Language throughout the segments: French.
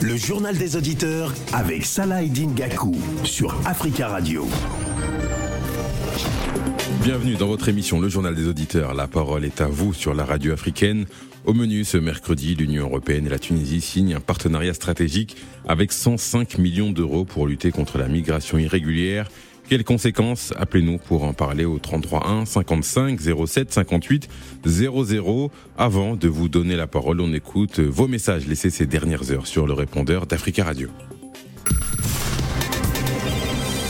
Le journal des auditeurs avec Salah Gakou sur Africa Radio. Bienvenue dans votre émission Le Journal des Auditeurs. La parole est à vous sur la radio africaine. Au menu ce mercredi, l'Union européenne et la Tunisie signent un partenariat stratégique avec 105 millions d'euros pour lutter contre la migration irrégulière quelles conséquences Appelez-nous pour en parler au 33 1 55 07 58 00. Avant de vous donner la parole, on écoute vos messages laissés ces dernières heures sur le répondeur d'Africa Radio.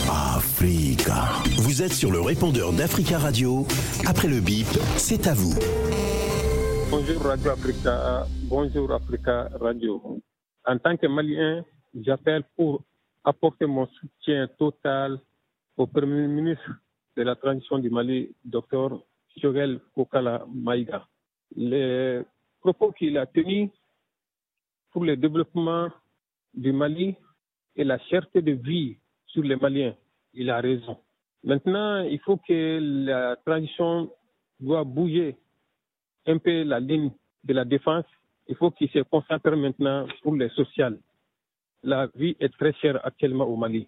Africa. Vous êtes sur le répondeur d'Africa Radio. Après le bip, c'est à vous. Bonjour Radio Africa. Bonjour Africa Radio. En tant que Malien, j'appelle pour apporter mon soutien total au Premier ministre de la transition du Mali, Dr Chogel Kokala Maïga. Les propos qu'il a tenus pour le développement du Mali et la cherté de vie sur les Maliens, il a raison. Maintenant, il faut que la transition doit bouger un peu la ligne de la défense. Il faut qu'il se concentre maintenant pour les sociales. La vie est très chère actuellement au Mali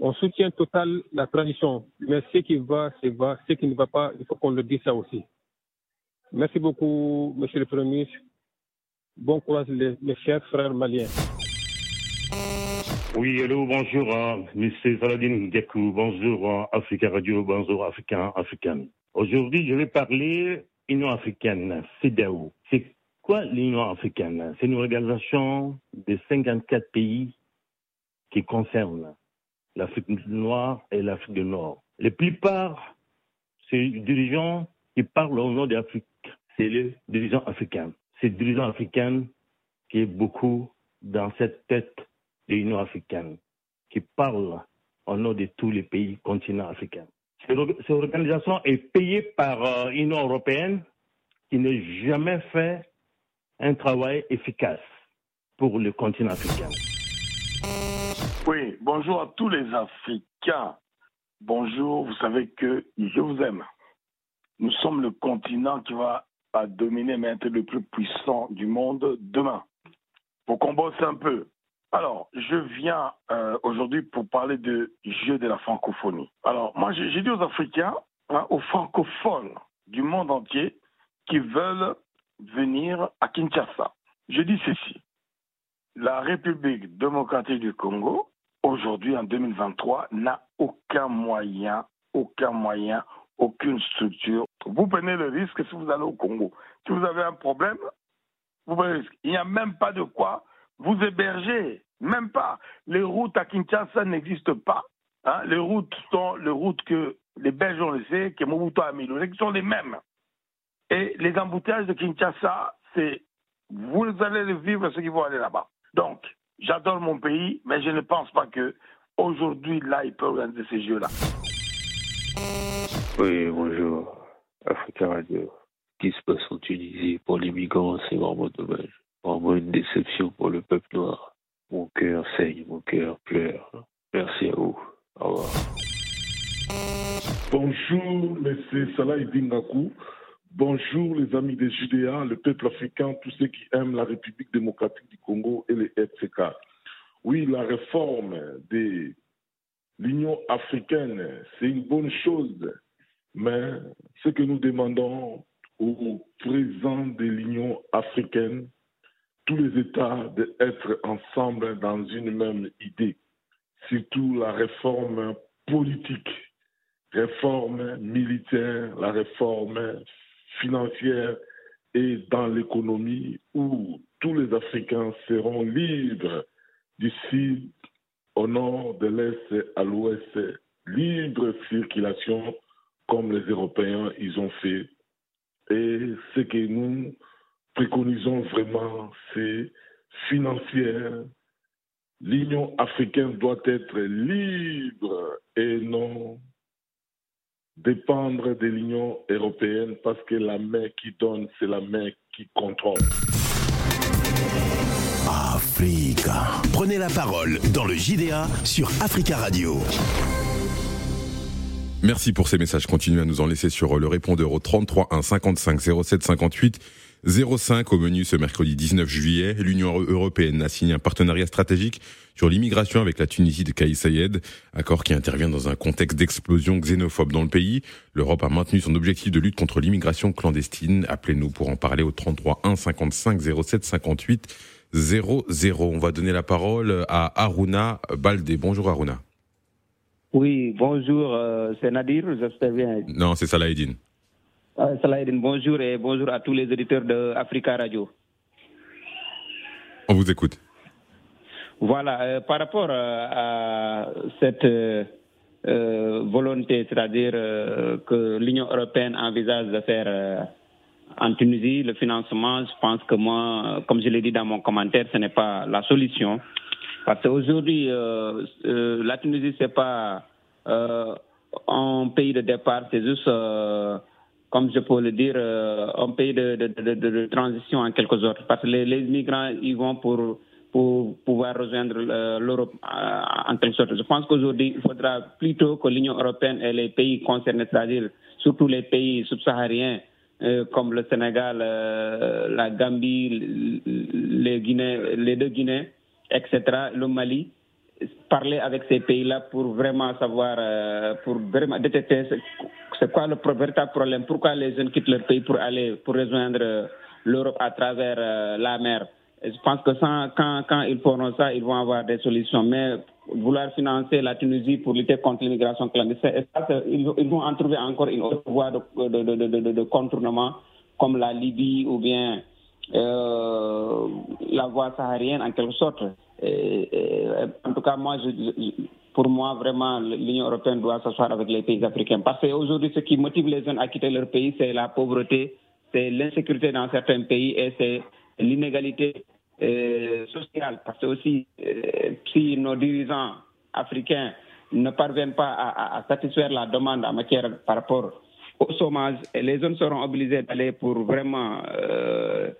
on soutient total la transition, mais ce qui va, c'est va, ce qui ne va pas, il faut qu'on le dise ça aussi. Merci beaucoup, Monsieur le Premier ministre. Bon courage, les, mes chers frères maliens. Oui, hello, bonjour, hein, Monsieur Saladin Diakou, bonjour hein, Africa Radio, bonjour Africain, Africain. Aujourd'hui, je vais parler Union africaine, CEDAO. C'est quoi l'Union africaine? C'est une organisation de 54 pays qui concerne l'Afrique noire et l'Afrique du Nord. La plupart, c'est les dirigeants qui parlent au nom de l'Afrique. C'est les dirigeants africains. C'est les dirigeants africains qui est beaucoup dans cette tête de l'Union africaine, qui parlent au nom de tous les pays continents africains. Cette organisation est payée par l'Union euh, européenne qui n'a jamais fait un travail efficace pour le continent africain. Bonjour à tous les Africains. Bonjour, vous savez que je vous aime. Nous sommes le continent qui va dominer, mais être le plus puissant du monde demain. Faut qu'on bosse un peu. Alors, je viens euh, aujourd'hui pour parler de jeu de la francophonie. Alors, moi, j'ai dit aux Africains, hein, aux francophones du monde entier qui veulent venir à Kinshasa. Je dis ceci. La République démocratique du Congo aujourd'hui, en 2023, n'a aucun moyen, aucun moyen, aucune structure. Vous prenez le risque si vous allez au Congo. Si vous avez un problème, vous prenez le risque. Il n'y a même pas de quoi vous héberger. Même pas. Les routes à Kinshasa n'existent pas. Hein. Les routes sont les routes que les Belges ont laissées, que Mobutu a mis, qui sont les mêmes. Et les embouteillages de Kinshasa, c'est vous allez vivre ceux qui vont aller là-bas. Donc, J'adore mon pays, mais je ne pense pas que aujourd'hui, là, il peut organiser ces jeux-là. Oui, bonjour. Africa Radio. Ce qui se passe en Tunisie pour les migrants, c'est vraiment dommage. Vraiment une déception pour le peuple noir. Mon cœur saigne, mon cœur pleure. Merci à vous. Au revoir. Bonjour, monsieur Salah Ibingakou. Bonjour les amis des Judéas, le peuple africain, tous ceux qui aiment la République démocratique du Congo et les FCK. Oui, la réforme de l'Union africaine, c'est une bonne chose, mais ce que nous demandons au président de l'Union africaine, tous les États d'être ensemble dans une même idée, surtout la réforme politique, réforme militaire, la réforme financière et dans l'économie où tous les Africains seront libres du sud au nord, de l'est à l'ouest, libre circulation comme les Européens ils ont fait. Et ce que nous préconisons vraiment, c'est financière. L'Union africaine doit être libre et non dépendre de l'Union européenne parce que la main qui donne, c'est la main qui contrôle. Africa. Prenez la parole dans le JDA sur Africa Radio. Merci pour ces messages. Continuez à nous en laisser sur le répondeur au 33 1 55 07 58 05 au menu ce mercredi 19 juillet. L'Union européenne a signé un partenariat stratégique sur l'immigration avec la Tunisie de Kais Sayed, accord qui intervient dans un contexte d'explosion xénophobe dans le pays. L'Europe a maintenu son objectif de lutte contre l'immigration clandestine. Appelez-nous pour en parler au 33 1 55 07 58 00. On va donner la parole à Aruna Baldé. Bonjour Aruna. Oui, bonjour, euh, c'est Nadir, j'espère bien. Non, c'est Salah Eddin. Euh, Salah Eddin, bonjour et bonjour à tous les auditeurs de Africa Radio. On vous écoute. Voilà, euh, par rapport euh, à cette euh, volonté, c'est-à-dire que l'Union européenne envisage de faire en Tunisie le financement, je pense que moi, comme je l'ai dit dans mon commentaire, ce n'est pas la solution. Parce qu'aujourd'hui, la Tunisie, c'est pas euh, un pays de départ, c'est juste, comme je peux le dire, euh, un pays de, de, de, de, transition en quelque sorte. Parce que les, les migrants, ils vont pour, pour pouvoir rejoindre euh, l'Europe euh, en quelque sorte. Je pense qu'aujourd'hui, il faudra plutôt que l'Union européenne et les pays concernés, c'est-à-dire surtout les pays subsahariens, euh, comme le Sénégal, euh, la Gambie, les, Guinées, les deux Guinées, etc., le Mali, parler avec ces pays-là pour vraiment savoir, euh, pour vraiment détecter ce- c'est quoi le véritable problème, pourquoi les jeunes quittent leur pays pour aller, pour rejoindre euh, l'Europe à travers euh, la mer? Je pense que quand, ils feront ça, ils vont avoir des solutions. Mais vouloir financer la Tunisie pour lutter contre l'immigration clandestine, ils, vont en trouver encore une autre voie de, contournement, comme la Libye ou bien euh, la voie saharienne en quelque sorte. En tout cas, moi, je- pour moi, vraiment, l'Union européenne doit s'asseoir avec les pays africains. Parce qu'aujourd'hui, ce qui motive les jeunes à quitter leur pays, c'est la pauvreté, c'est l'insécurité dans certains pays et c'est l'inégalité euh, sociale. Parce que aussi, euh, si nos dirigeants africains ne parviennent pas à, à- à satisfaire la demande en matière par rapport au chômage, les jeunes seront obligés d'aller pour vraiment euh,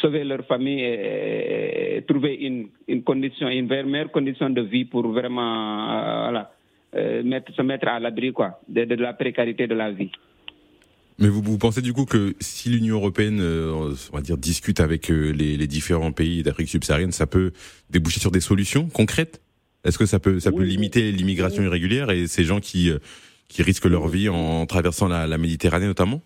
sauver leur famille et, et trouver une, une condition, une meilleure condition de vie pour vraiment euh, voilà, euh, mettre, se mettre à l'abri quoi, de, de la précarité de la vie. Mais vous, vous pensez du coup que si l'Union européenne, euh, on va dire, discute avec euh, les, les différents pays d'Afrique subsaharienne, ça peut déboucher sur des solutions concrètes? Est-ce que ça peut, ça peut limiter l'immigration irrégulière et ces gens qui, qui risquent leur vie en traversant la, la Méditerranée notamment?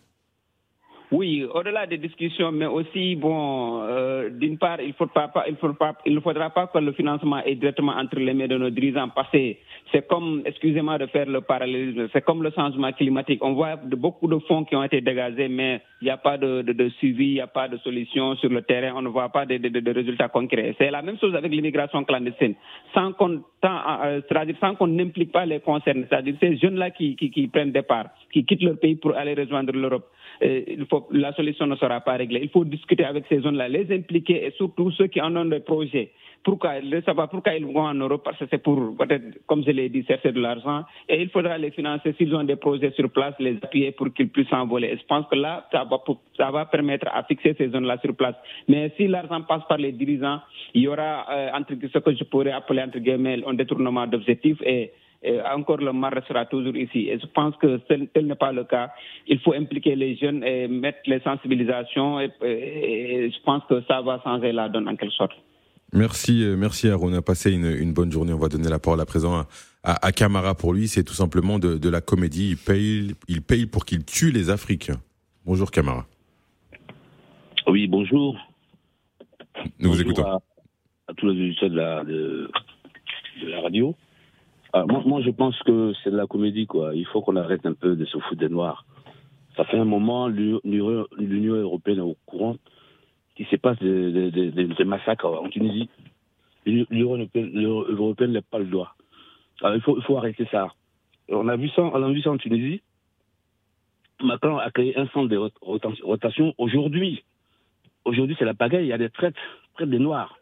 Oui, au-delà des discussions, mais aussi, bon, euh, d'une part, il, faut pas, pas- il, il ne faudra pas que le financement est directement entre les mains de nos dirigeants, parce que c'est comme, excusez-moi de faire le parallélisme, c'est comme le changement climatique. On voit beaucoup de fonds qui ont été dégagés, mais il n'y a pas de, suivi, il n'y a pas de solution sur le terrain, on ne voit pas de, résultats concrets. C'est la même chose avec l'immigration clandestine. Sans qu'on euh, c'est-à-dire sans qu'on n'implique pas les concernés, c'est-à-dire ces jeunes-là qui, qui, qui prennent départ, qui quittent leur pays pour aller rejoindre l'Europe. Euh, il faut, la solution ne sera pas réglée. Il faut discuter avec ces zones-là, les impliquer et surtout ceux qui en ont des projets. Pourquoi De savoir pourquoi ils vont en Europe, parce que c'est pour, peut-être, comme je l'ai dit, chercher de l'argent. Et il faudra les financer s'ils ont des projets sur place, les appuyer pour qu'ils puissent s'envoler. Et je pense que là, ça va, ça va permettre à fixer ces zones-là sur place. Mais si l'argent passe par les dirigeants, il y aura euh, entre, ce que je pourrais appeler entre guillemets un détournement d'objectifs et et encore le mal restera toujours ici. Et je pense que tel, tel n'est pas le cas. Il faut impliquer les jeunes et mettre les sensibilisations et, et- et je pense que ça va changer la donne en quelque sorte. Merci, euh, merci Aaron. On a passé une, une bonne journée. On va donner la parole à présent à, à, à Camara. Pour lui, c'est tout simplement de, de la comédie. Il paye, il paye pour qu'il tue les Africains. Bonjour Camara. Oui, bonjour. Nous vous écoutons. À, à tous les auditeurs de la, de, de la radio. Ah, moi, moi, je pense que c'est de la comédie, quoi. Il faut qu'on arrête un peu de se foutre des Noirs. Ça fait un moment, l'Union européenne est au courant qu'il se passe des, massacres en Tunisie. L'Union européenne n'a pas le droit. Alors, il faut, il faut arrêter ça. On a vu ça, on a vu ça en Tunisie. Macron a créé un centre de rot- rotation-. Aujourd'hui, aujourd'hui, c'est la pagaille. Il y a des traites, traites des Noirs.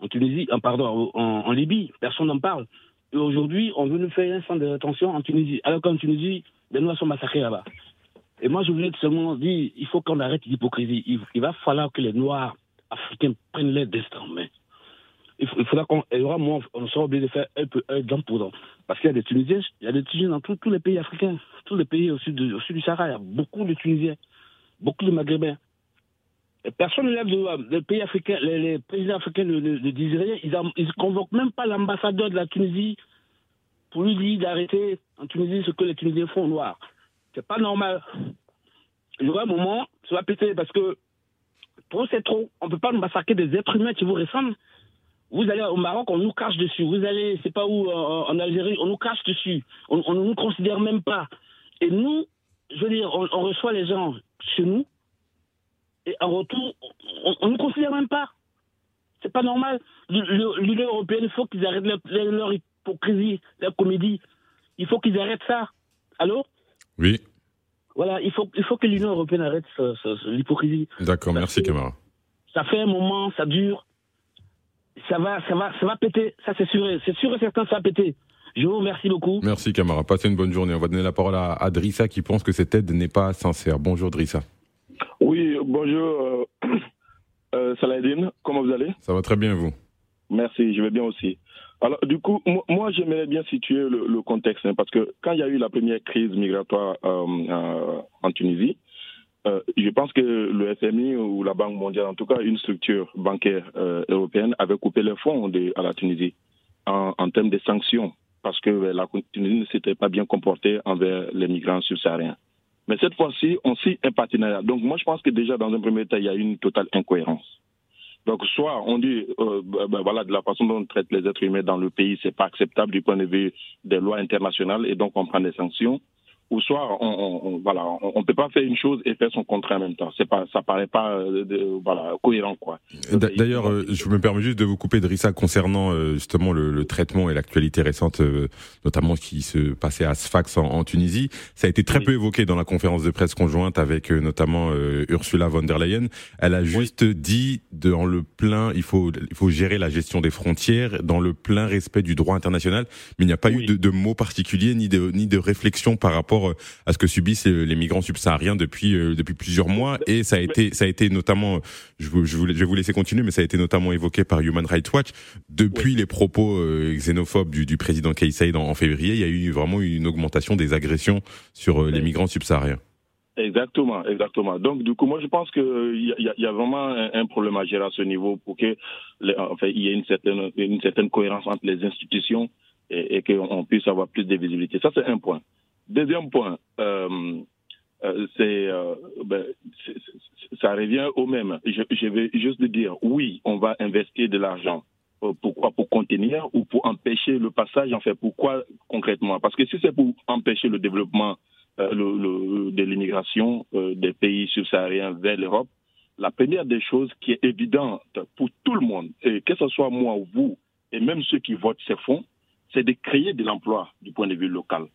En Tunisie, en, pardon, en Libye, personne n'en parle. Et aujourd'hui, on veut nous faire un centre de rétention en Tunisie. Alors qu'en Tunisie, les Noirs sont massacrés là-bas. Et moi, je voulais seulement dire, il faut qu'on arrête l'hypocrisie. Il, va falloir que les Noirs africains prennent leur destin en. Il, faudra qu'on, moins, on sera obligé de faire un peu un dent pour dent. Parce qu'il y a des Tunisiens, il y a des Tunisiens dans tous les pays africains, tous les pays au sud, au sud du Sahara, il y a beaucoup de Tunisiens, beaucoup de Maghrébins. Personne ne lève de, pays africains, les, présidents africains ne, disent rien. Ils ne convoquent même pas l'ambassadeur de la Tunisie pour lui dire d'arrêter en Tunisie ce que les Tunisiens font noir. C'est pas normal. Il y aura un moment, ça va péter parce que trop c'est trop. On ne peut pas massacrer des êtres humains qui vous ressemblent. Vous allez au Maroc, on nous cache dessus. Vous allez, c'est pas où, en, Algérie, on nous cache dessus. On ne nous considère même pas. Et nous, je veux dire, on, reçoit les gens chez nous, et en retour, on ne nous considère même pas. C'est pas normal. L'Union européenne, il faut qu'ils arrêtent leur, hypocrisie, leur comédie. Il faut qu'ils arrêtent ça. Allô? Oui. Voilà, il faut, il faut que l'Union européenne arrête l'hypocrisie. D'accord, merci Camara. Ça fait un moment, ça dure. Ça va, ça va, ça va péter. Ça, c'est sûr, c'est sûr et certain, ça va péter. Je vous remercie beaucoup. Merci Camara. Passez une bonne journée. On va donner la parole à, Drissa qui pense que cette aide n'est pas sincère. Bonjour Drissa. Bonjour euh, euh Saladin. Comment vous allez? Ça va très bien vous. Merci, je vais bien aussi. Alors, du coup, moi, j'aimerais bien situer le, contexte, hein, parce que quand il y a eu la première crise migratoire euh, euh, en Tunisie, euh, je pense que le FMI ou la Banque mondiale, en tout cas une structure bancaire européenne, avait coupé les fonds à la Tunisie en, en, termes de sanctions, parce que la Tunisie ne s'était pas bien comportée envers les migrants subsahariens. Mais cette fois-ci, on signe un partenariat. Donc moi, je pense que déjà, dans un premier temps, il y a une totale incohérence. Donc, soit on dit, euh, ben, ben, voilà, de la façon dont on traite les êtres humains dans le pays, c'est pas acceptable du point de vue des lois internationales et donc on prend des sanctions ou soit on, on, voilà, on, peut pas faire une chose et faire son contraire en même temps. C'est pas, ça paraît pas euh, voilà cohérent quoi. D'ailleurs, euh, je me permets juste de vous couper, Drissa, concernant euh, justement le, le, traitement et l'actualité récente, notamment ce qui se passait à Sfax en, en Tunisie. Ça a été très peu évoqué dans la conférence de presse conjointe avec notamment Ursula von der Leyen. Elle a juste dit dans le plein, il faut il faut gérer la gestion des frontières dans le plein respect du droit international, mais il n'y a pas eu de, de mots particuliers ni de ni de réflexion par rapport euh, à ce que subissent les migrants subsahariens depuis euh, depuis plusieurs mois et ça a été ça a été notamment je, je, je vais vous laisser continuer mais ça a été notamment évoqué par Human Rights Watch depuis les propos euh, xénophobes du, du président Kais en, février il y a eu vraiment une augmentation des agressions sur les migrants subsahariens. Exactement, exactement. Donc, du coup, moi, je pense qu'il y, a, y a vraiment un, problème à gérer à ce niveau pour que, enfin, il y ait une certaine, une certaine cohérence entre les institutions et, et qu'on puisse avoir plus de visibilité. Ça, c'est un point. Deuxième point, euh, euh, euh, ben, c'est, ça revient au même. Je, vais juste dire, oui, on va investir de l'argent. Pourquoi? Pour contenir ou pour empêcher le passage? En fait, pourquoi concrètement? Parce que si c'est pour empêcher le développement de l'immigration des pays subsahariens vers l'Europe, la première des choses qui est évidente pour tout le monde, que ce soit moi ou vous, et même ceux qui votent ces fonds, c'est de créer de l'emploi du point de vue local.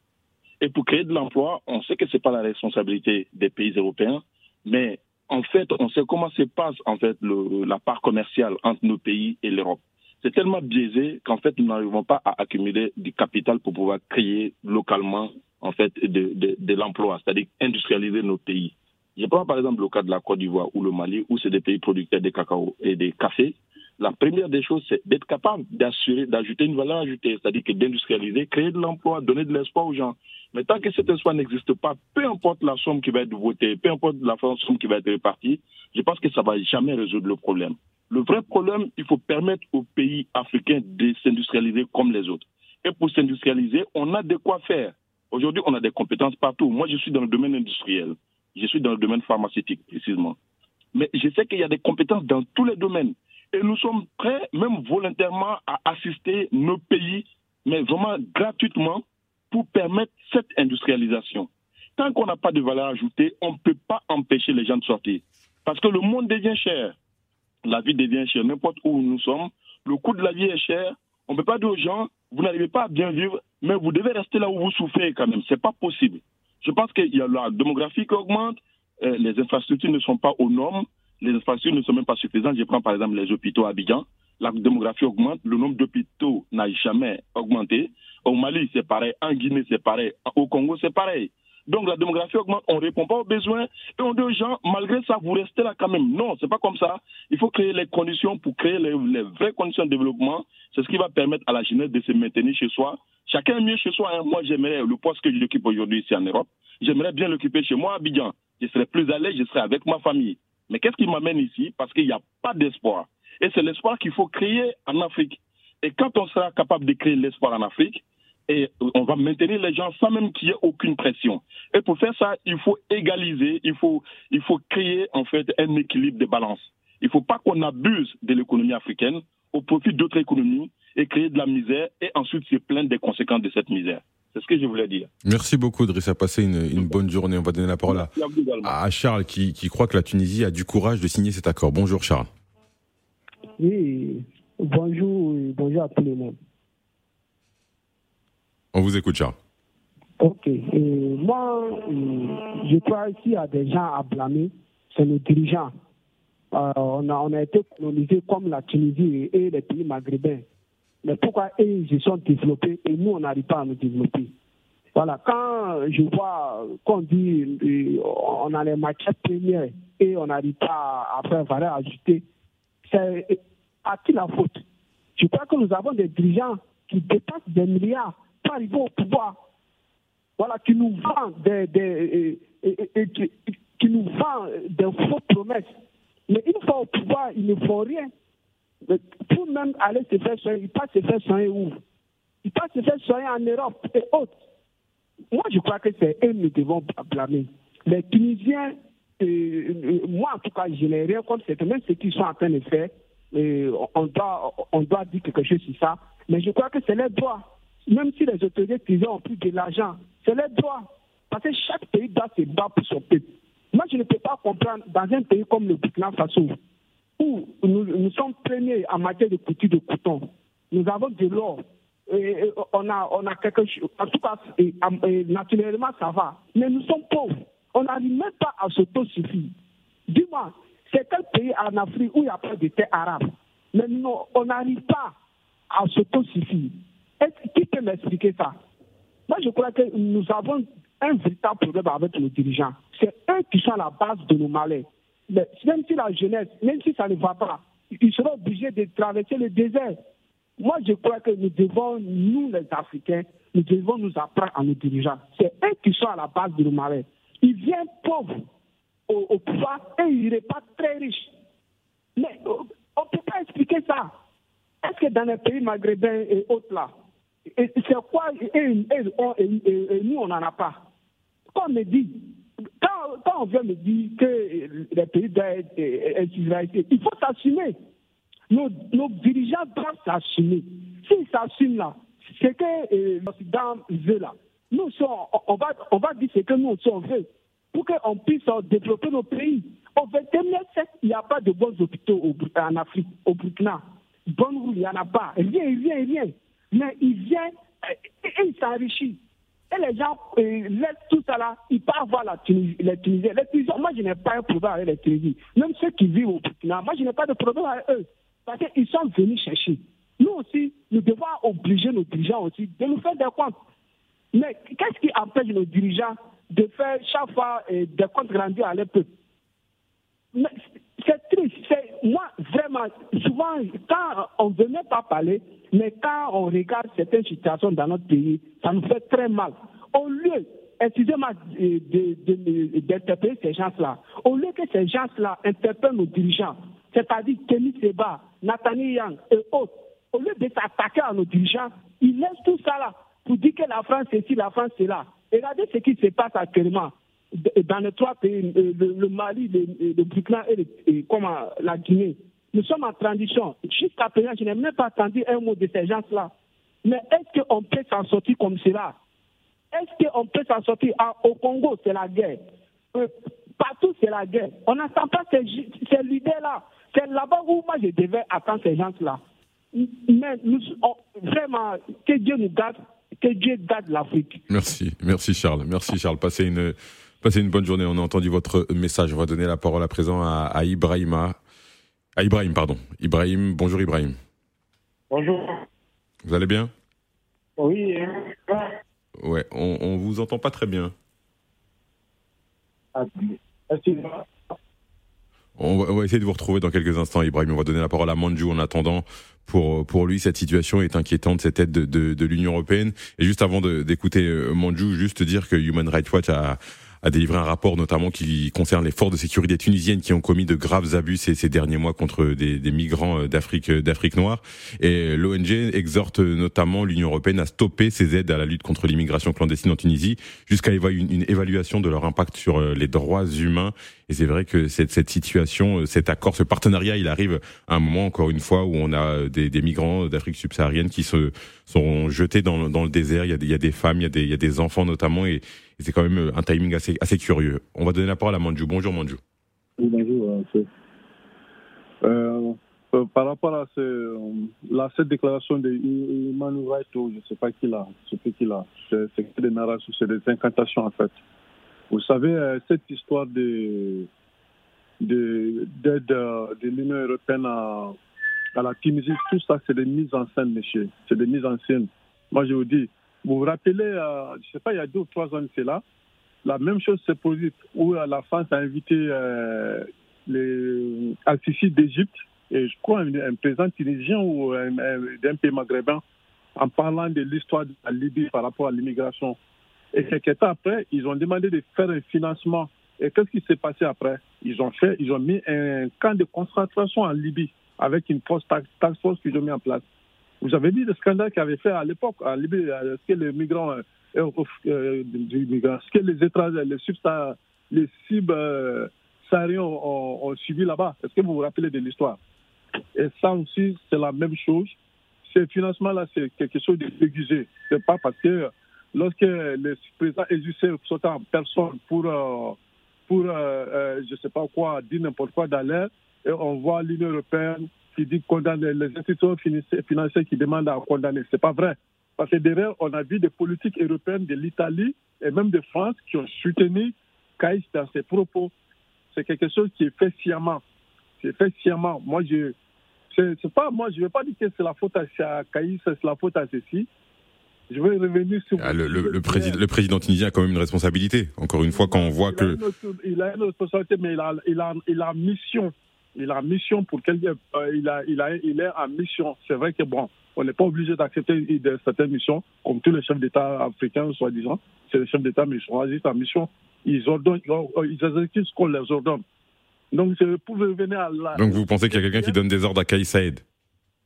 Et pour créer de l'emploi, on sait que ce n'est pas la responsabilité des pays européens, mais en fait, on sait comment se passe en fait la part commerciale entre nos pays et l'Europe. C'est tellement biaisé qu'en fait, nous n'arrivons pas à accumuler du capital pour pouvoir créer localement en fait de, de, de l'emploi, c'est-à-dire industrialiser nos pays. Je prends par exemple le cas de la Côte d'Ivoire ou le Mali, où c'est des pays producteurs de cacao et de café. La première des choses, c'est d'être capable d'assurer, d'ajouter une valeur ajoutée, c'est-à-dire que d'industrialiser, créer de l'emploi, donner de l'espoir aux gens. Mais tant que cet espoir n'existe pas, peu importe la somme qui va être votée, peu importe la somme qui va être répartie, je pense que ça ne va jamais résoudre le problème. Le vrai problème, il faut permettre aux pays africains de s'industrialiser comme les autres. Et pour s'industrialiser, on a de quoi faire. Aujourd'hui, on a des compétences partout. Moi, je suis dans le domaine industriel. Je suis dans le domaine pharmaceutique, précisément. Mais je sais qu'il y a des compétences dans tous les domaines. Et nous sommes prêts, même volontairement, à assister nos pays, mais vraiment gratuitement, pour permettre cette industrialisation. Tant qu'on n'a pas de valeur ajoutée, on ne peut pas empêcher les gens de sortir. Parce que le monde devient cher. La vie devient chère. N'importe où nous sommes, le coût de la vie est cher. On ne peut pas dire aux gens, vous n'arrivez pas à bien vivre, mais vous devez rester là où vous souffrez quand même. Ce n'est pas possible. Je pense qu'il y a la démographie qui augmente, euh, les infrastructures ne sont pas aux normes, les infrastructures ne sont même pas suffisantes. Je prends par exemple les hôpitaux à Abidjan. La démographie augmente, le nombre d'hôpitaux n'a jamais augmenté. Au Mali, c'est pareil. En Guinée, c'est pareil. Au Congo, c'est pareil. Donc la démographie augmente, on ne répond pas aux besoins et on dit aux gens, malgré ça, vous restez là quand même. Non, c'est pas comme ça. Il faut créer les conditions pour créer les, vraies conditions de développement. C'est ce qui va permettre à la jeunesse de se maintenir chez soi. Chacun est mieux chez soi. Hein. Moi, j'aimerais le poste que j'occupe aujourd'hui ici en Europe, j'aimerais bien l'occuper chez moi à Abidjan. Je serais plus à l'aise, je serais avec ma famille. Mais qu'est-ce qui m'amène ici? Parce qu'il n'y a pas d'espoir. Et c'est l'espoir qu'il faut créer en Afrique. Et quand on sera capable de créer l'espoir en Afrique, et on va maintenir les gens sans même qu'il y ait aucune pression. Et pour faire ça, il faut égaliser, il faut, il faut créer en fait un équilibre de balance. Il ne faut pas qu'on abuse de l'économie africaine au profit d'autres économies et créer de la misère et ensuite se plaindre des conséquences de cette misère. C'est ce que je voulais dire. Merci beaucoup, Driss. A passé une, une, bonne journée. On va donner la parole à, à Charles qui, qui, croit que la Tunisie a du courage de signer cet accord. Bonjour, Charles. Oui, bonjour, bonjour à tout le monde. On vous écoute, Charles. Ok. Moi, je crois qu'il y a des gens à blâmer. C'est nos dirigeants. Euh, on, a, on a été colonisés comme la Tunisie et les pays maghrébins. Mais pourquoi ils se sont développés et nous, on n'arrive pas à nous développer? Voilà, quand je vois qu'on dit on a les matières premières et on n'arrive pas à faire valeur ajoutée, c'est à qui la faute? Je crois que nous avons des dirigeants qui dépassent des milliards arriver au pouvoir. Voilà, qui nous vendent des, des, qui, nous vend des fausses promesses. Mais une fois au pouvoir, ils ne font rien. Pour même aller se faire soigner, ils passent se faire soigner où? Ils passent se faire soigner en Europe et autres. Moi, je crois que c'est eux que nous devons blâmer. Les Tunisiens, euh, moi en tout cas, je n'ai rien contre même ce qu'ils sont en train de faire. Euh, on, doit, on doit dire quelque chose sur ça. Mais je crois que c'est leur droit. Même si les autorités tunisiennes ont pris de l'argent, c'est leur droit. Parce que chaque pays doit se battre pour son peuple. Moi, je ne peux pas comprendre dans un pays comme le Burkina Faso, où nous, nous sommes premiers en matière de couture de coton. Nous avons de l'or. On a, on a quelque chose. En tout cas, naturellement, ça va. Mais nous sommes pauvres. On n'arrive même pas à s'autosuffire. Dis-moi, c'est quel pays en Afrique où il n'y a pas de terre arabe? Mais non, on n'arrive pas à s'autosuffire. Qui peut m'expliquer ça? Moi, je crois que nous avons un véritable problème avec nos dirigeants. C'est eux qui sont à la base de nos malheurs. Mais même si la jeunesse, même si ça ne va pas, ils seront obligés de traverser le désert. Moi, je crois que nous devons, nous les Africains, nous devons nous apprendre à nos dirigeants. C'est eux qui sont à la base de nos malheurs. Ils viennent pauvres au, au pouvoir et ils repartent très riches. Mais on ne peut pas expliquer ça. Est-ce que dans les pays maghrébins et autres là, c'est quoi et, nous, on n'en a pas Quand on me dit, quand, on vient me dire que les pays doivent être il faut s'assumer. Nos, dirigeants doivent s'assumer. S'ils s'assument là, c'est que l'Occident veut là. Nous, on, va, dire ce que nous, on veut pour qu'on puisse développer nos pays. Au 21e siècle, il n'y a pas de bons hôpitaux au, en Afrique, au Burkina. Bonne route, il n'y en a pas. Rien, rien, rien. Mais il vient et, et il s'enrichit. Et les gens euh, laissent tout ça là, ils partent voir la Tunisie, les Tunisiens. Les moi je n'ai pas un problème avec les Tunisiens. Même ceux qui vivent au Burkina, moi je n'ai pas de problème avec eux. Parce qu'ils sont venus chercher. Nous aussi, nous devons obliger nos dirigeants aussi de nous faire des comptes. Mais qu'est-ce qui empêche nos dirigeants de faire chaque fois euh, des comptes rendus à leur peuple? C'est triste. Moi, vraiment, souvent, quand on ne même pas parler, mais quand on regarde certaines situations dans notre pays, ça nous fait très mal. Au lieu, excusez-moi d'interpeller ces gens-là, au lieu que ces gens-là interpellent nos dirigeants, c'est-à-dire Kenny Seba, Nathaniel Yang et autres, au lieu de s'attaquer à nos dirigeants, ils laissent tout ça là pour dire que la France c'est ci, la France c'est là. Regardez ce qui se passe actuellement dans les trois pays, le, Mali, le, Burkina et, comment, la Guinée. Nous sommes en transition. Jusqu'à présent, je n'ai même pas entendu un mot de ces gens-là. Mais est-ce qu'on peut s'en sortir comme cela? Est-ce qu'on peut s'en sortir? Ah, Au Congo, c'est la guerre. Euh, partout, c'est la guerre. On n'entend pas ces, ces leaders-là. C'est là-bas où moi, je devais attendre ces gens-là. Mais nous, vraiment, que Dieu nous garde, que Dieu garde l'Afrique. Merci, merci Charles. Merci Charles. Passez une, passez une bonne journée. On a entendu votre message. On va donner la parole à présent à, à Ibrahima. Ah, Ibrahim, pardon. Ibrahim, bonjour Ibrahim. Bonjour. Vous allez bien? Oui. Ouais, on, on vous entend pas très bien. Ah, on va, on va, essayer de vous retrouver dans quelques instants, Ibrahim. On va donner la parole à Manju en attendant. Pour, pour lui, cette situation est inquiétante, cette aide de, de, de l'Union européenne. Et juste avant d'écouter euh, Manju, juste dire que Human Rights Watch a, a délivré un rapport notamment qui concerne les forces de sécurité tunisiennes qui ont commis de graves abus ces, derniers mois contre des, migrants euh, d'Afrique d'Afrique noire. Et l'ONG exhorte notamment l'Union européenne à stopper ses aides à la lutte contre l'immigration clandestine en Tunisie jusqu'à une, une évaluation de leur impact sur les droits humains. Et c'est vrai que cette, situation, cet accord, ce partenariat, il arrive à un moment encore une fois où on a des, migrants d'Afrique subsaharienne qui se sont jetés dans, le désert. Il y, a des, il y a des femmes, il y a des, il y a des enfants notamment, et, c'est quand même un timing assez, curieux. On va donner la parole à Manju. Bonjour Manju. Oui, bonjour. Euh, euh, par rapport à cette déclaration de Human Rights, je ne sais pas qui l'a, je sais qui l'a, c'est des narrations, c'est des incantations en fait. Vous savez, euh, cette histoire de d'aide de, de, de l'Union européenne à, à la Tunisie, tout ça, c'est des mises en scène, monsieur. C'est des mises en scène. Moi, je vous dis, vous vous rappelez, euh, je ne sais pas, il y a deux ou trois ans, c'est là, la même chose s'est produite où la France a invité euh, les Al-Sisi d'Égypte et je crois un, un président tunisien ou d'un pays maghrébin en parlant de l'histoire de la Libye par rapport à l'immigration. Et quelques temps après, ils ont demandé de faire un financement. Et qu'est-ce qui s'est passé après? Ils ont fait, ils ont mis un camp de concentration en Libye avec une force task, force qu'ils ont mis en place. Vous avez dit le scandale qu'il avait fait à l'époque en Libye, ce que les migrants, euh, euh, euh que les étrangers, les, les cibles euh, ont, ont, subi là-bas. Est-ce que vous vous rappelez de l'histoire? Et ça aussi, c'est la même chose. Ce financement-là, c'est quelque chose de déguisé. C'est pas parce que lorsque les présidents égyptiens sont en personne pour, euh, pour euh, je ne sais pas quoi, dire n'importe quoi dans et on voit l'Union européenne qui dit condamner les institutions financières qui demandent à condamner. Ce n'est pas vrai. Parce que derrière, on a vu des politiques européennes de l'Italie et même de France qui ont soutenu Caïs dans ses propos. C'est quelque chose qui est fait sciemment. C'est fait sciemment. Moi, je c'est pas moi, je ne vais pas dire que c'est la faute à Caïs, c'est la faute à ceci. Je vais revenir sur. Ah, le, le, le, président, le président tunisien a quand même une responsabilité. Encore une fois, quand on voit que. il a une responsabilité, mais il a, il a, il a mission il a mission pour quelqu'un, euh, il, a, il, a, il est en mission. C'est vrai que bon, on n'est pas obligé d'accepter certaines missions, comme tous les chefs d'État africains, soi-disant. C'est les chefs d'État, mais ils sont en mission. Ils, ordonnent, ils exécutent ce qu'on leur ordonne. Donc, pour revenir à la. Donc, vous pensez qu'il y a quelqu'un qui donne des ordres à Kaï Saïd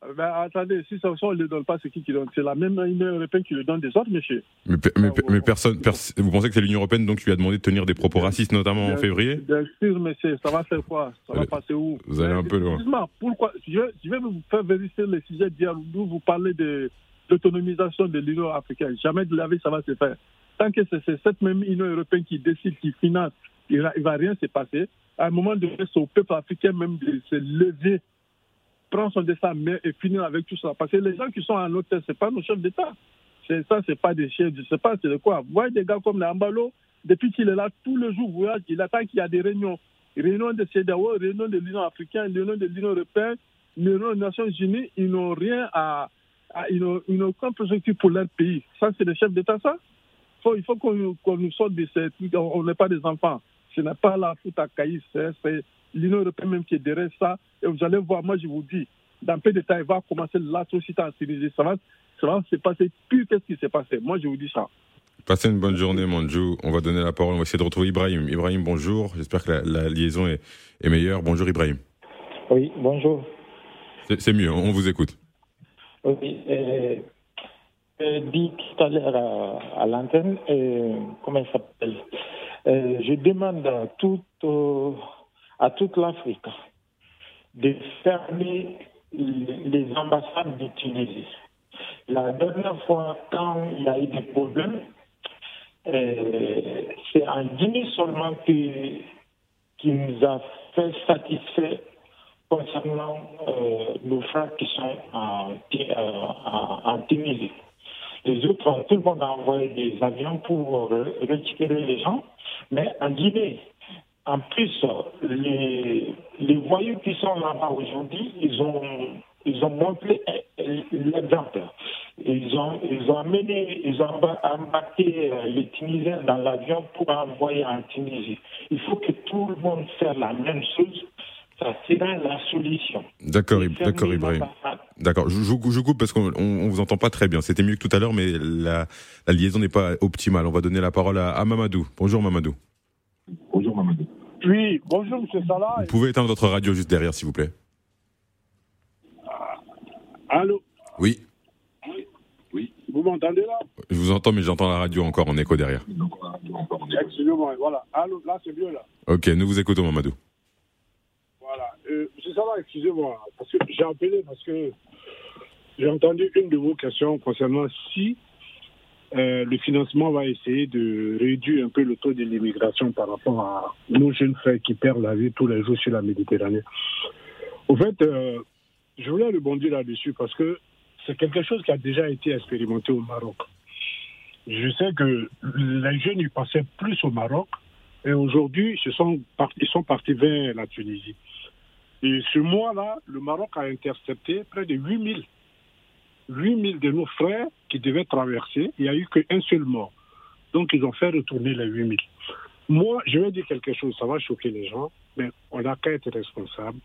euh, ben, attendez, si ça ne le donne pas, c'est qui qui donne? C'est la même Union européenne qui le donne des ordres, monsieur. Mais, mais, mais personne, vous pensez que c'est l'Union européenne donc qui lui a demandé de tenir des propos racistes, notamment en février? Bien sûr, monsieur, ça va faire quoi? Ça va passer où? Vous allez un peu loin. Pourquoi je vais, je vais vous faire vérifier les sujets d'hier où vous parlez de l'autonomisation de l'Union africaine. Jamais de la vie, ça va se faire. Tant que c'est cette même Union européenne qui décide, qui finance, il ne va rien se passer. À un moment donné, c'est au peuple africain même de se lever prendre son destin et finir avec tout ça. Parce que les gens qui sont en hôtel, ce pas nos chefs d'État. C'est ça, c'est pas des chefs, je sais pas, c'est de quoi? Vous voyez des gars comme Ambalo, depuis qu'il est là, tous les jours, vous voyez, il attend qu'il y a des réunions. Réunions de CEDAO, réunions de l'Union africaine, réunions de l'Union européenne, réunions des Nations unies, ils n'ont rien à, ils n'ont aucun projectif pour leur pays. Ça, c'est des chefs d'État, ça? Faut, Il faut qu'on nous sorte de ces on n'est pas des enfants. Ce n'est pas la faute à Caïs, c'est l'Union européenne même qui est derrière ça. Et vous allez voir, moi je vous dis, dans peu de temps, il va commencer l'atrocité en Tunisie. Ça va, ça va se passer plus qu'est-ce qui s'est passé? Moi je vous dis ça. Passez une bonne journée, Manjou. On va donner la parole. On va essayer de retrouver Ibrahim. Ibrahim, bonjour. J'espère que la, liaison est, est, meilleure. Bonjour, Ibrahim. Oui, bonjour. C'est mieux. On vous écoute. Oui. Euh, euh, dit tout à l'heure à, à l'antenne, euh, comment il s'appelle? Euh, Je demande à tout, à toute l'Afrique de fermer les ambassades de Tunisie. La dernière fois, quand il y a eu des problèmes, euh, c'est en Guinée seulement qui, qui nous a fait satisfaire concernant euh, nos frères qui sont en, euh, en, Tunisie. Les autres, tout le monde a envoyé des avions pour récupérer les gens, mais en Guinée, en plus, les, les voyous qui sont là-bas aujourd'hui, ils ont, ils ont montré l'exemple. Ils ont, ils ont amené, ils ont embarqué euh, les Tunisiens dans l'avion pour envoyer en Tunisie. Il faut que tout le monde fasse la même chose. Ça sera la solution. D'accord, d'accord, Ibrahim. D'accord, je, je, coupe parce qu'on on vous entend pas très bien. C'était mieux que tout à l'heure, mais la, la liaison n'est pas optimale. On va donner la parole à, à Mamadou. Bonjour Mamadou. Oui, bonjour, M. Salah. Vous pouvez éteindre votre radio juste derrière, s'il vous plaît. Allô Oui, Vous m'entendez là je vous entends, mais j'entends la radio encore en écho derrière. Excusez-moi, voilà. Allô, là, c'est mieux, là. Ok, nous vous écoutons, Mamadou. Voilà. Euh, M. Salah, excusez-moi, parce que j'ai appelé parce que j'ai entendu une de vos questions concernant si euh, le financement va essayer de réduire un peu le taux de l'immigration par rapport à nos jeunes frères qui perdent la vie tous les jours sur la Méditerranée. Au fait, euh, je voulais rebondir là-dessus parce que c'est quelque chose qui a déjà été expérimenté au Maroc. Je sais que les jeunes ils passaient plus au Maroc et aujourd'hui ils sont, partis, vers la Tunisie. Et ce mois-là, le Maroc a intercepté près de 8000 8000 de nos frères qui devaient traverser. Il n'y a eu qu'un seul mort. Donc ils ont fait retourner les 8000. Moi, je vais dire quelque chose, ça va choquer les gens, mais on n'a qu'à être responsable.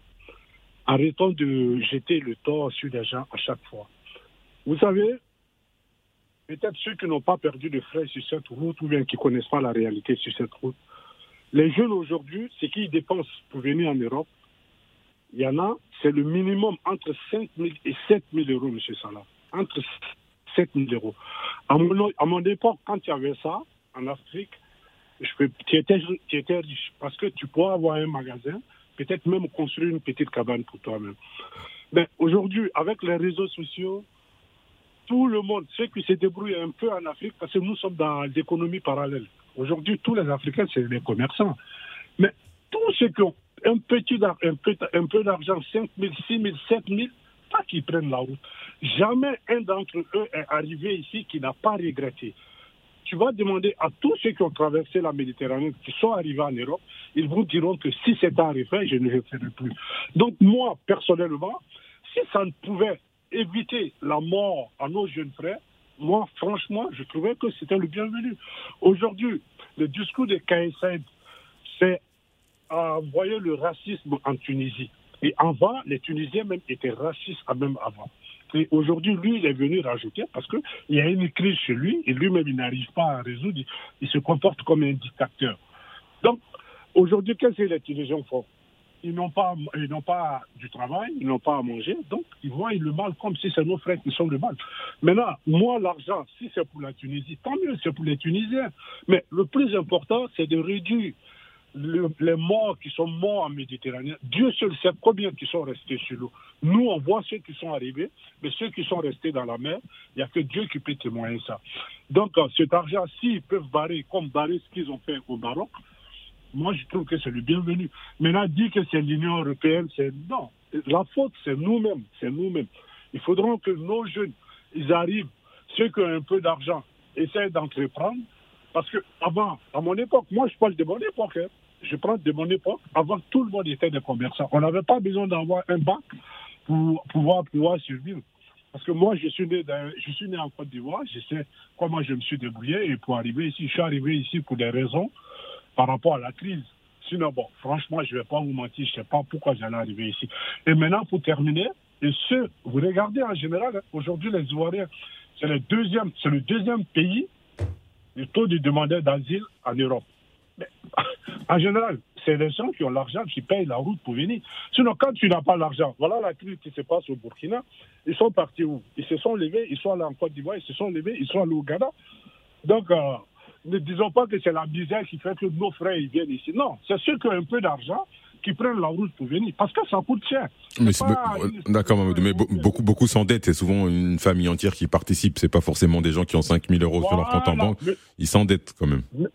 Arrêtons de jeter le tort sur les gens à chaque fois. Vous savez, peut-être ceux qui n'ont pas perdu de frères sur cette route ou bien qui ne connaissent pas la réalité sur cette route, les jeunes aujourd'hui, ce qu'ils dépensent pour venir en Europe, il y en a, c'est le minimum entre 5 000 et 7 000 euros, M. Salah. Entre 7 000 euros. À mon, époque, quand il y avait ça, en Afrique, tu, étais, tu étais riche parce que tu pourrais avoir un magasin, peut-être même construire une petite cabane pour toi-même. Mais aujourd'hui, avec les réseaux sociaux, tout le monde, ceux qui se débrouillent un peu en Afrique, parce que nous sommes dans l'économie parallèle. Aujourd'hui, tous les Africains, c'est les commerçants. Mais tous ceux qui ont un petit peu, un peu d'argent, 5 000, 6 000, 7 000, pas qu'ils prennent la route. Jamais un d'entre eux est arrivé ici qui n'a pas regretté. Tu vas demander à tous ceux qui ont traversé la Méditerranée, qui sont arrivés en Europe, ils vous diront que si c'était arrivé, je ne le ferai plus. Donc moi, personnellement, si ça ne pouvait éviter la mort à nos jeunes frères, moi, franchement, je trouvais que c'était le bienvenu. Aujourd'hui, le discours de Saïd, c'est envoyer le racisme en Tunisie. Et avant, les Tunisiens même étaient racistes même avant. Et aujourd'hui, lui, il est venu rajouter parce qu'il y a une crise chez lui et lui-même, il n'arrive pas à résoudre. Il, il se comporte comme un dictateur. Donc, aujourd'hui, qu'est-ce que les Tunisiens font? Ils n'ont pas, ils n'ont pas du travail, ils n'ont pas à manger, donc ils voient le mal comme si c'est nos frères qui sont le mal. Maintenant, moi, l'argent, si c'est pour la Tunisie, tant mieux, c'est pour les Tunisiens. Mais le plus important, c'est de réduire le- les morts qui sont morts en Méditerranée. Dieu seul sait combien qui sont restés sur l'eau. Nous, on voit ceux qui sont arrivés, mais ceux qui sont restés dans la mer, il n'y a que Dieu qui peut témoigner ça. Donc, euh, cet argent, s'ils peuvent barrer, comme barrer ce qu'ils ont fait au Maroc, moi, je trouve que c'est le bienvenu. Maintenant, dire que c'est l'Union européenne, c'est non. La faute, c'est nous-mêmes. C'est nous-mêmes. Il faudra que nos jeunes, ils arrivent, ceux qui ont un peu d'argent, essayent d'entreprendre. Parce que avant, à mon époque, moi, je parle de mon époque. hein. Je parle de mon époque. Avant, tout le monde était des commerçants. On n'avait pas besoin d'avoir un bac pour pouvoir, pouvoir survivre. Parce que moi, je suis né, je suis né en Côte d'Ivoire. Je sais comment je me suis débrouillé. Et pour arriver ici, je suis arrivé ici pour des raisons par rapport à la crise. Sinon, bon, franchement, je ne vais pas vous mentir, je ne sais pas pourquoi j'allais arriver ici. Et maintenant, pour terminer, et ce, vous regardez en général, hein, aujourd'hui, les Ivoiriens, c'est le deuxième, c'est le deuxième pays du taux de demandeurs d'asile en Europe. Mais, en général, c'est les gens qui ont l'argent qui payent la route pour venir. Sinon, quand tu n'as pas l'argent, voilà la crise qui se passe au Burkina, ils sont partis où? Ils se sont levés, ils sont allés en Côte d'Ivoire, ils se sont levés, ils sont allés au Ghana. Donc, euh, ne disons pas que c'est la misère qui fait que nos frères ils viennent ici. Non, c'est ceux qui ont un peu d'argent qui prennent la route pour venir. Parce que ça coûte cher. Mais euh, d'accord, mais be- beaucoup, beaucoup s'endettent. C'est souvent une famille entière qui participe. C'est pas forcément des gens qui ont 5000 euros sur leur compte en banque. Mais- Ils s'endettent quand même. Mais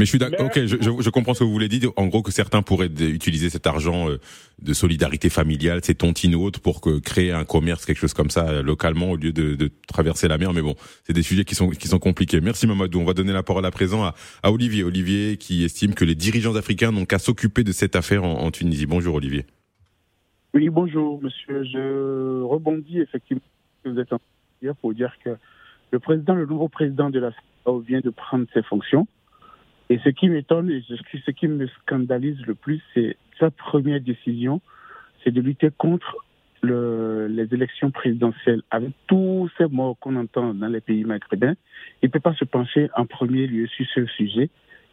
je suis d'accord. Ok, je, je, je comprends ce que vous voulez dire. En gros, que certains pourraient utiliser cet argent euh, de solidarité familiale, ces tontines ou autres, pour que créer un commerce, quelque chose comme ça, euh, localement, au lieu de, de traverser la mer. Mais bon, c'est des sujets qui sont qui sont compliqués. Merci Mamadou. On va donner la parole à présent à, à Olivier. Olivier qui estime que les dirigeants africains n'ont qu'à s'occuper de cette affaire en, en Tunisie. Bonjour Olivier. Oui, bonjour, monsieur. Je rebondis effectivement sur ce que vous êtes en train de dire pour dire que le président, le nouveau président de la CEDEAO vient de prendre ses fonctions. Et ce qui m'étonne et ce qui- me scandalise le plus, c'est sa première décision, c'est de lutter contre le- les élections présidentielles. Avec tous ces morts qu'on entend dans les pays maghrébins, il ne peut pas se pencher en premier lieu sur ce sujet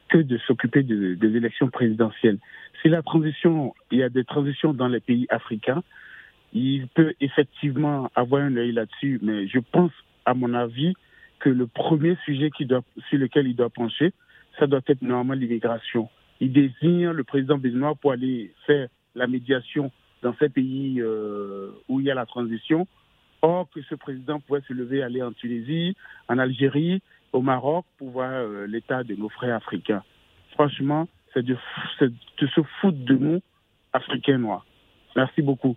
que de s'occuper de- des élections présidentielles. Si la transition, il y a des transitions dans les pays africains, il peut effectivement avoir un œil là-dessus, mais je pense, à mon avis, que le premier sujet qui doit, sur lequel il doit pencher, ça doit être normalement l'immigration. Il désigne le président béninois pour aller faire la médiation dans ces pays euh, où il y a la transition. Or, que ce président pourrait se lever, aller en Tunisie, en Algérie, au Maroc, pour voir euh, l'état de nos frères africains. Franchement, c'est de, se foutre de nous, Africains noirs. Merci beaucoup.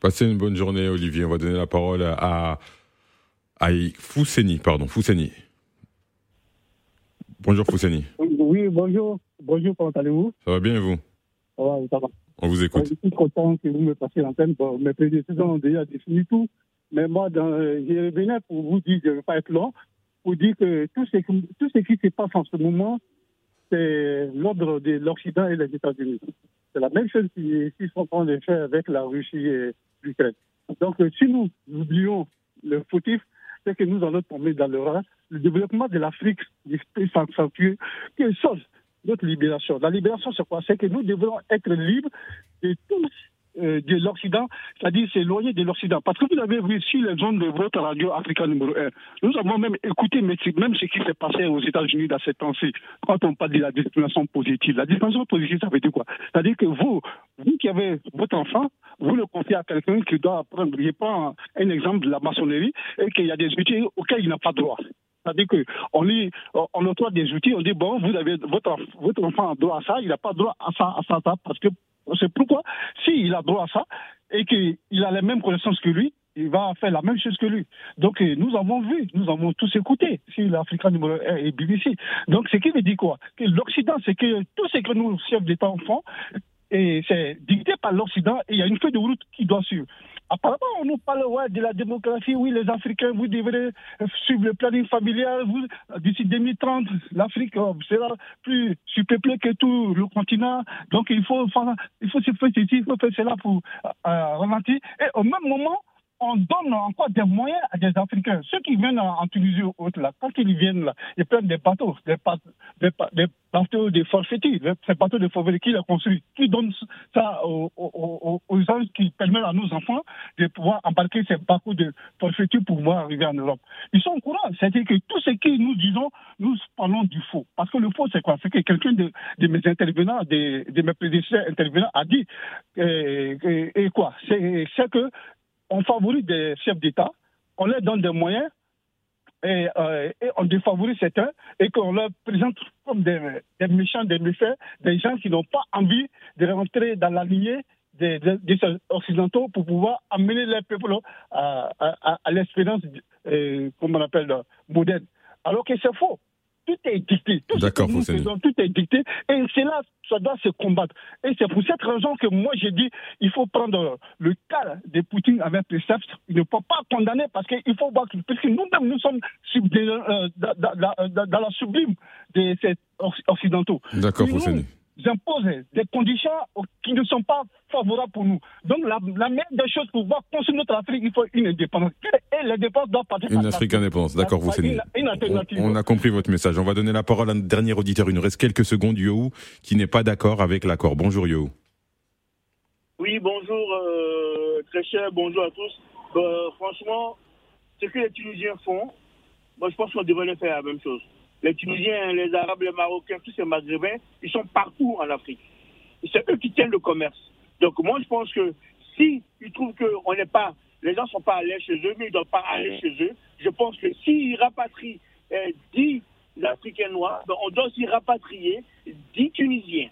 Passez une bonne journée, Olivier. On va donner la parole à, à pardon, Fousseni. Bonjour Fousseni. Oui, bonjour. Bonjour, comment allez-vous? Ça va bien et vous? Ouais, ça va. On vous écoute. Je suis content que vous me passiez l'antenne. Bon, mes prédécesseurs ont déjà défini tout. Mais moi, je venais pour vous dire, je ne vais pas être long, pour dire que tout ce, qui- tout ce qui se passe en ce moment, c'est l'ordre de l'Occident et les États-Unis. C'est la même chose qu'ils sont en train de faire avec la Russie et l'Ukraine. Donc, si nous oublions le fautif, c'est que nous allons tomber dans le rat. Le développement de l'Afrique peut s'accentuer. Quelle chose notre libération. La libération, c'est quoi? C'est que nous devons être libres de tous euh, de l'Occident, c'est-à-dire s'éloigner de l'Occident. Parce que vous avez vu sur les zones de votre radio Africa numéro 1, nous avons même écouté même ce qui s'est passé aux États-Unis dans cette temps-ci, quand on parle de la discrimination positive. La discrimination positive, ça veut dire quoi? C'est-à-dire que vous, vous qui avez votre enfant, vous le confiez à quelqu'un qui doit apprendre. Je prends un exemple de la maçonnerie et qu'il y a des outils auxquels il n'a pas droit. C'est-à-dire qu'on lit, on des outils, on dit bon, vous avez votre, votre enfant a droit à ça, il n'a pas droit à ça, à ça, parce que c'est pourquoi, s'il a droit à ça et qu'il a les mêmes connaissances que lui, il va faire la même chose que lui. Donc euh, nous avons vu, nous avons tous écouté sur l'Africa numéro 1 et BBC. Donc ce qui veut dire quoi? Que l'Occident, c'est que tout ce que nous, chefs d'État, font, et c'est dicté par l'Occident et il y a une feuille de route qui doit suivre. Apparemment, on nous parle ouais, de la démographie. Oui, les Africains, vous devrez suivre le planning familial. D'ici 2030, l'Afrique euh, sera plus surpeuplée que tout le continent. Donc, il faut, faire- il faut se faire ceci, il faut faire cela pour euh, ralentir. Et au même moment, on donne encore des moyens à des Africains. Ceux qui viennent en, Tunisie ou autre, là, quand ils viennent là, ils prennent des bateaux, des, bateaux de forfaiture, des- ces bateaux de forfaiture qui les construisent, qui donnent ça aux, aux, aux- gens qui permettent à nos enfants de pouvoir embarquer ces bateaux de forfaiture pour pouvoir arriver en Europe. Ils sont au courant. C'est-à-dire que tout ce que nous disons, nous parlons du faux. Parce que le faux, c'est quoi? C'est que quelqu'un de, mes intervenants, de, mes prédécesseurs intervenants a dit, euh, euh, et quoi? C'est c'est que on favorise des chefs d'État, on leur donne des moyens et, euh, on défavorise certains et qu'on leur présente comme des, méchants, des méfaits, des gens qui n'ont pas envie de rentrer dans la lignée des, occidentaux pour pouvoir amener les peuples à, à- à- à l'expérience, euh, comme on appelle, euh, moderne. Alors que c'est faux. Tout est dicté. Tout ce D'accord, que nous Fousseni. faisons, tout est dicté. Et c'est là, ça doit se combattre. Et c'est pour cette raison que moi, j'ai dit, il faut prendre le cas de Poutine avec précepte. Il ne faut pas condamner parce qu'il faut voir que, nous-mêmes, nous sommes euh, dans, la sublime de ces Occ- occidentaux. D'accord, Fousseni. Imposent des conditions qui ne sont pas favorables pour nous. Donc, la, la meilleure des choses pour pouvoir construire notre Afrique, il faut une indépendance. Et l'indépendance doit partir Une Afrique l'Afrique. indépendance. D'accord, Fousseni. Une, une alternative. On a compris votre message. On va donner la parole à un dernier auditeur. Il nous reste quelques secondes, Yo, qui n'est pas d'accord avec l'accord. Bonjour, Yo. Oui, bonjour, euh, très cher, bonjour à tous. Euh, franchement, ce que les Tunisiens font, moi je pense qu'on devrait faire la même chose. Les Tunisiens, les Arabes, les Marocains, tous ces Maghrébins, ils sont partout en Afrique. C'est eux qui tiennent le commerce. Donc moi je pense que si ils trouvent que on n'est pas, les gens ne sont pas allés chez eux, mais ils ne doivent pas aller chez eux, je pense que s'ils rapatrient euh, 10 Africains noirs, ben, on doit aussi rapatrier 10 Tunisiens.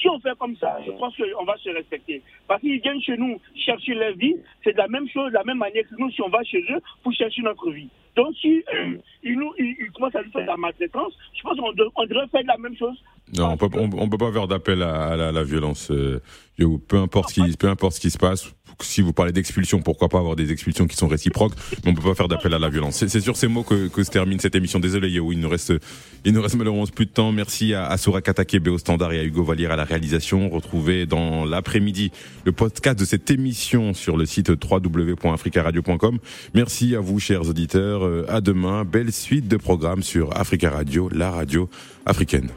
Si on fait comme ça, je pense qu'on va se respecter. Parce qu'ils viennent chez nous chercher leur vie, c'est la même chose, de la même manière que nous, si on va chez eux pour chercher notre vie. Donc, si euh, ils, nous, commencent à nous faire de la maltraitance, je pense qu'on de- on devrait faire la même chose. Non, on on peut pas faire d'appel à, la, violence. euh, peu importe qui, peu importe ce qui se passe. Si vous parlez d'expulsion, pourquoi pas avoir des expulsions qui sont réciproques, mais on peut pas faire d'appel à la violence. C'est sur ces mots que, que se termine cette émission. Désolé, Yo, il nous reste, il nous reste malheureusement plus de temps. Merci à, à Soura Katakebe au standard et à Hugo Valier à la réalisation. Retrouvez dans l'après-midi le podcast de cette émission sur le site www.africaradio.com. Merci à vous, chers auditeurs. Euh, À demain. Belle suite de programmes sur Africa Radio, la radio africaine.